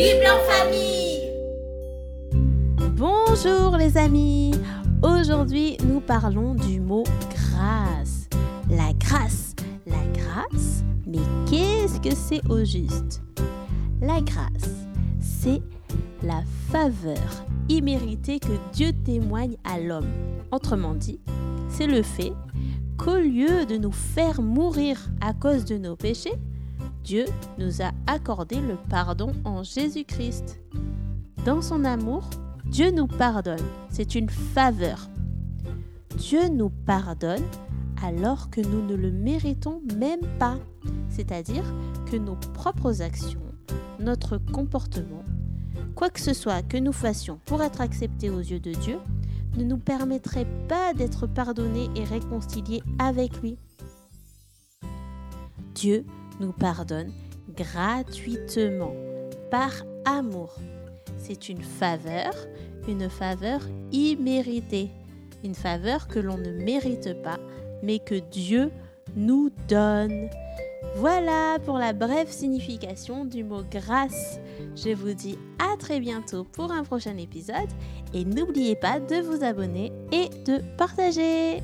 Bible en famille Bonjour les amis Aujourd'hui nous parlons du mot grâce. La grâce, la grâce, mais qu'est-ce que c'est au juste? La grâce, c'est la faveur imméritée que Dieu témoigne à l'homme. Autrement dit, c'est le fait qu'au lieu de nous faire mourir à cause de nos péchés, Dieu nous a accordé le pardon en Jésus-Christ. Dans son amour, Dieu nous pardonne. C'est une faveur. Dieu nous pardonne alors que nous ne le méritons même pas. C'est-à-dire que nos propres actions, notre comportement, quoi que ce soit que nous fassions pour être acceptés aux yeux de Dieu, ne nous permettrait pas d'être pardonnés et réconciliés avec lui. Dieu nous pardonne gratuitement, par amour. C'est une faveur, une faveur imméritée, une faveur que l'on ne mérite pas, mais que Dieu nous donne. Voilà pour la brève signification du mot grâce. Je vous dis à très bientôt pour un prochain épisode et n'oubliez pas de vous abonner et de partager.